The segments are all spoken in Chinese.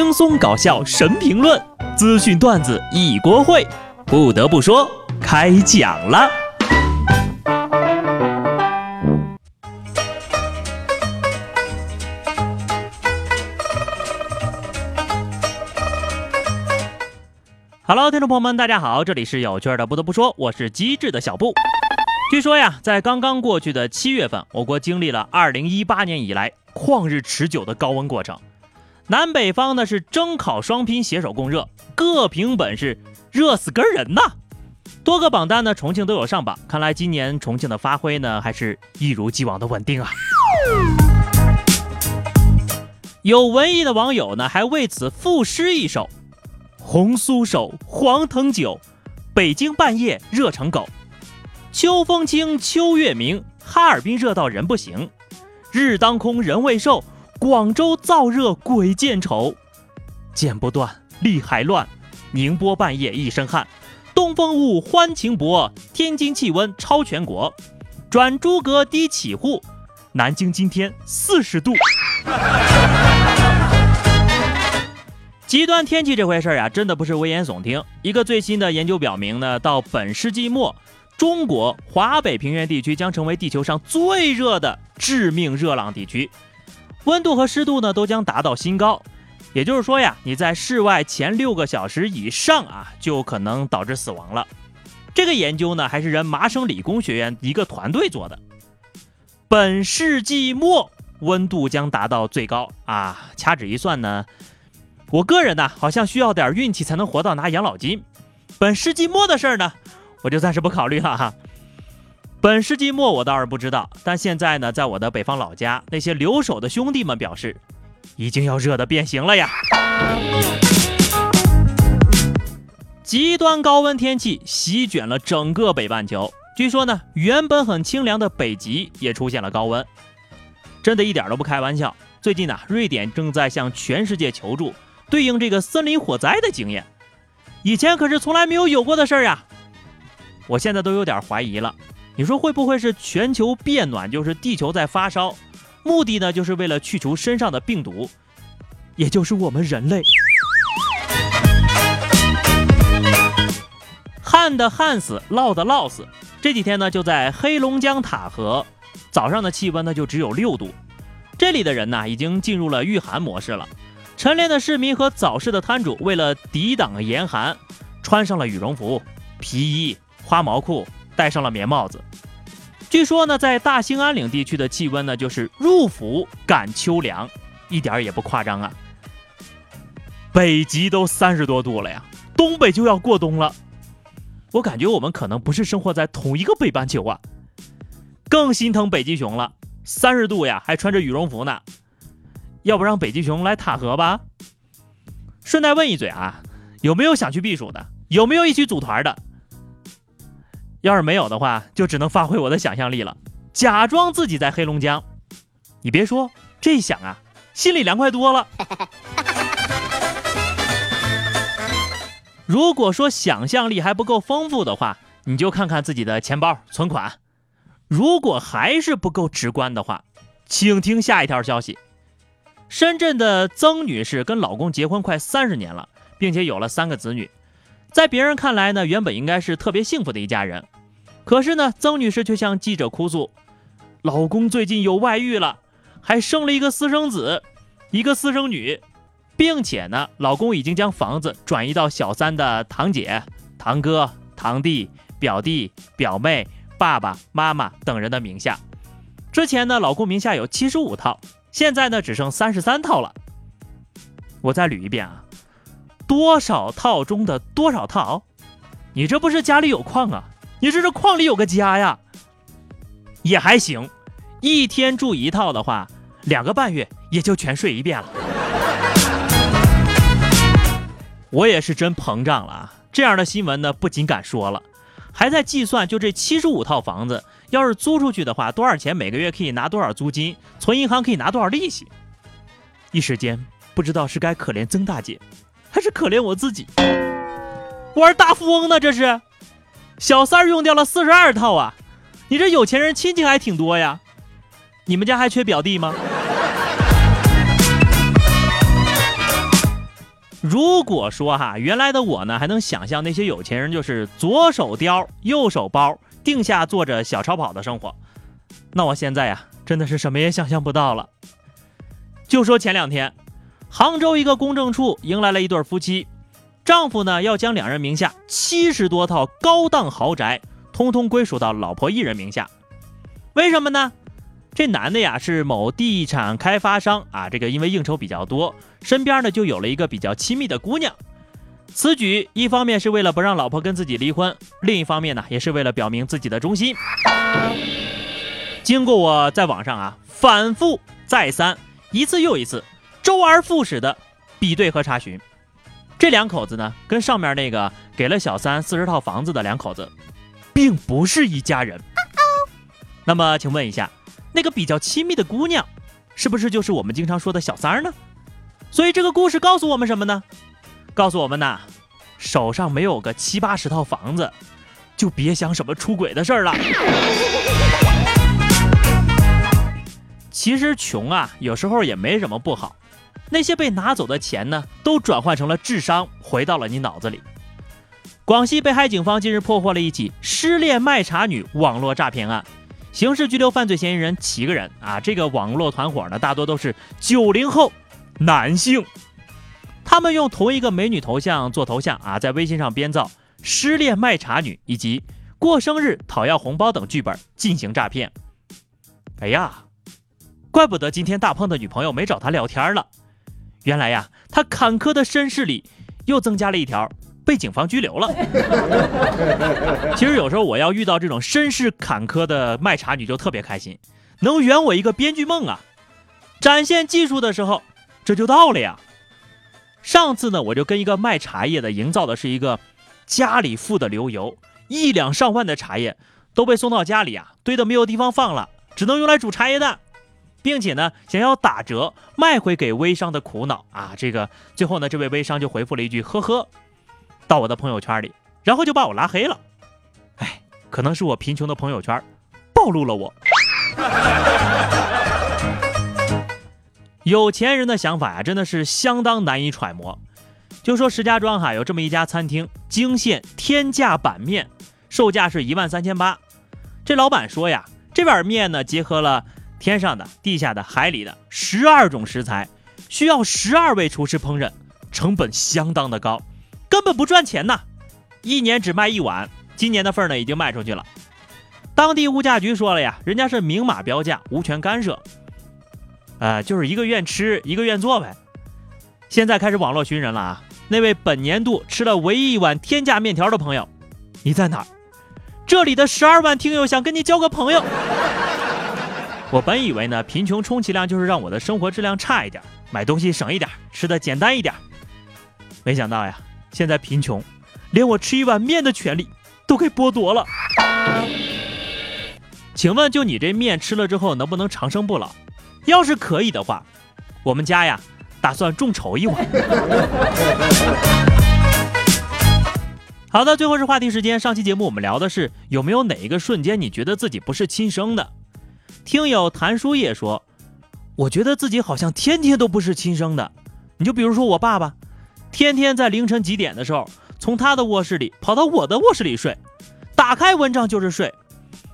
轻松搞笑神评论，资讯段子一锅烩。不得不说，开讲了。Hello，听众朋友们，大家好，这里是有趣的。不得不说，我是机智的小布。据说呀，在刚刚过去的七月份，我国经历了二零一八年以来旷日持久的高温过程。南北方呢是蒸烤双拼携手供热，各凭本事，热死根人呐！多个榜单呢，重庆都有上榜。看来今年重庆的发挥呢，还是一如既往的稳定啊。有文艺的网友呢，还为此赋诗一首：红酥手，黄藤酒，北京半夜热成狗。秋风清，秋月明，哈尔滨热到人不行，日当空，人未瘦。广州燥热鬼见愁，剪不断，理还乱。宁波半夜一身汗，东风雾，欢情薄。天津气温超全国，转诸葛低起户。南京今天四十度。极端天气这回事啊，真的不是危言耸听。一个最新的研究表明呢，到本世纪末，中国华北平原地区将成为地球上最热的致命热浪地区。温度和湿度呢都将达到新高，也就是说呀，你在室外前六个小时以上啊，就可能导致死亡了。这个研究呢，还是人麻省理工学院一个团队做的。本世纪末温度将达到最高啊！掐指一算呢，我个人呢，好像需要点运气才能活到拿养老金。本世纪末的事儿呢，我就暂时不考虑了哈。本世纪末我倒是不知道，但现在呢，在我的北方老家，那些留守的兄弟们表示，已经要热得变形了呀！极端高温天气席卷了整个北半球，据说呢，原本很清凉的北极也出现了高温，真的一点都不开玩笑。最近呢，瑞典正在向全世界求助，对应这个森林火灾的经验，以前可是从来没有有过的事儿呀！我现在都有点怀疑了。你说会不会是全球变暖，就是地球在发烧，目的呢就是为了去除身上的病毒，也就是我们人类。旱的旱死，涝的涝死。这几天呢就在黑龙江塔河，早上的气温呢就只有六度，这里的人呢已经进入了御寒模式了。晨练的市民和早市的摊主为了抵挡严寒，穿上了羽绒服、皮衣、花毛裤。戴上了棉帽子。据说呢，在大兴安岭地区的气温呢，就是入伏感秋凉，一点也不夸张啊。北极都三十多度了呀，东北就要过冬了。我感觉我们可能不是生活在同一个北半球啊。更心疼北极熊了，三十度呀，还穿着羽绒服呢。要不让北极熊来塔河吧？顺带问一嘴啊，有没有想去避暑的？有没有一起组团的？要是没有的话，就只能发挥我的想象力了，假装自己在黑龙江。你别说，这一想啊，心里凉快多了。如果说想象力还不够丰富的话，你就看看自己的钱包存款。如果还是不够直观的话，请听下一条消息：深圳的曾女士跟老公结婚快三十年了，并且有了三个子女。在别人看来呢，原本应该是特别幸福的一家人，可是呢，曾女士却向记者哭诉，老公最近有外遇了，还生了一个私生子，一个私生女，并且呢，老公已经将房子转移到小三的堂姐、堂哥、堂弟、表弟、表妹、爸爸妈妈等人的名下。之前呢，老公名下有七十五套，现在呢，只剩三十三套了。我再捋一遍啊。多少套中的多少套？你这不是家里有矿啊？你这是矿里有个家呀？也还行，一天住一套的话，两个半月也就全睡一遍了。我也是真膨胀了啊！这样的新闻呢，不仅敢说了，还在计算，就这七十五套房子，要是租出去的话，多少钱？每个月可以拿多少租金？存银行可以拿多少利息？一时间不知道是该可怜曾大姐。还是可怜我自己，玩大富翁呢？这是小三儿用掉了四十二套啊！你这有钱人亲戚还挺多呀？你们家还缺表弟吗？如果说哈，原来的我呢还能想象那些有钱人就是左手貂，右手包，定下坐着小超跑的生活，那我现在呀真的是什么也想象不到了。就说前两天，杭州一个公证处迎来了一对夫妻，丈夫呢要将两人名下七十多套高档豪宅通通归属到老婆一人名下，为什么呢？这男的呀是某地产开发商啊，这个因为应酬比较多，身边呢就有了一个比较亲密的姑娘。此举一方面是为了不让老婆跟自己离婚，另一方面呢也是为了表明自己的忠心。经过我在网上啊反复再三，一次又一次，周而复始的比对和查询，这两口子呢跟上面那个给了小三四十套房子的两口子，并不是一家人。那么请问一下。那个比较亲密的姑娘，是不是就是我们经常说的小三儿呢？所以这个故事告诉我们什么呢？告诉我们呐，手上没有个七八十套房子，就别想什么出轨的事儿了。其实穷啊，有时候也没什么不好。那些被拿走的钱呢，都转换成了智商，回到了你脑子里。广西北海警方近日破获了一起失恋卖茶女网络诈骗案。刑事拘留犯罪嫌疑人七个人啊！这个网络团伙呢，大多都是九零后男性，他们用同一个美女头像做头像啊，在微信上编造失恋卖茶女以及过生日讨要红包等剧本进行诈骗。哎呀，怪不得今天大胖的女朋友没找他聊天了，原来呀，他坎坷的身世里又增加了一条。被警方拘留了。其实有时候我要遇到这种身世坎坷的卖茶女就特别开心，能圆我一个编剧梦啊！展现技术的时候，这就到了呀。上次呢，我就跟一个卖茶叶的营造的是一个家里富的流油，一两上万的茶叶都被送到家里啊，堆的没有地方放了，只能用来煮茶叶蛋，并且呢，想要打折卖回给微商的苦恼啊。这个最后呢，这位微商就回复了一句：呵呵。到我的朋友圈里，然后就把我拉黑了。哎，可能是我贫穷的朋友圈暴露了我。有钱人的想法呀，真的是相当难以揣摩。就说石家庄哈有这么一家餐厅，惊现天价板面，售价是一万三千八。这老板说呀，这碗面呢结合了天上的、地下的、海里的十二种食材，需要十二位厨师烹饪，成本相当的高。根本不赚钱呐，一年只卖一碗，今年的份儿呢已经卖出去了。当地物价局说了呀，人家是明码标价，无权干涉。呃，就是一个愿吃一个愿做呗。现在开始网络寻人了啊！那位本年度吃了唯一一碗天价面条的朋友，你在哪儿？这里的十二万听友想跟你交个朋友。我本以为呢，贫穷充其量就是让我的生活质量差一点，买东西省一点，吃的简单一点。没想到呀。现在贫穷，连我吃一碗面的权利都给剥夺了。请问，就你这面吃了之后能不能长生不老？要是可以的话，我们家呀打算众筹一碗。好的，最后是话题时间。上期节目我们聊的是有没有哪一个瞬间你觉得自己不是亲生的？听友谭书叶说，我觉得自己好像天天都不是亲生的。你就比如说我爸爸。天天在凌晨几点的时候，从他的卧室里跑到我的卧室里睡，打开蚊帐就是睡，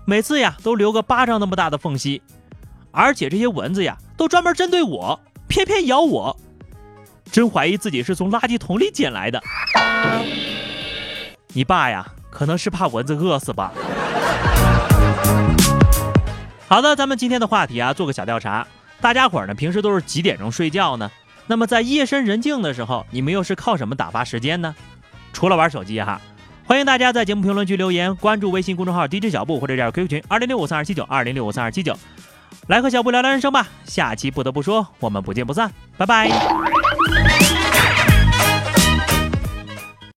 每次呀都留个巴掌那么大的缝隙，而且这些蚊子呀都专门针对我，偏偏咬我，真怀疑自己是从垃圾桶里捡来的。你爸呀，可能是怕蚊子饿死吧。好的，咱们今天的话题啊，做个小调查，大家伙儿呢平时都是几点钟睡觉呢？那么在夜深人静的时候，你们又是靠什么打发时间呢？除了玩手机哈，欢迎大家在节目评论区留言，关注微信公众号 DJ 小布或者加入 QQ 群二零六五三二七九二零六五三二七九，来和小布聊聊人生吧。下期不得不说，我们不见不散，拜拜。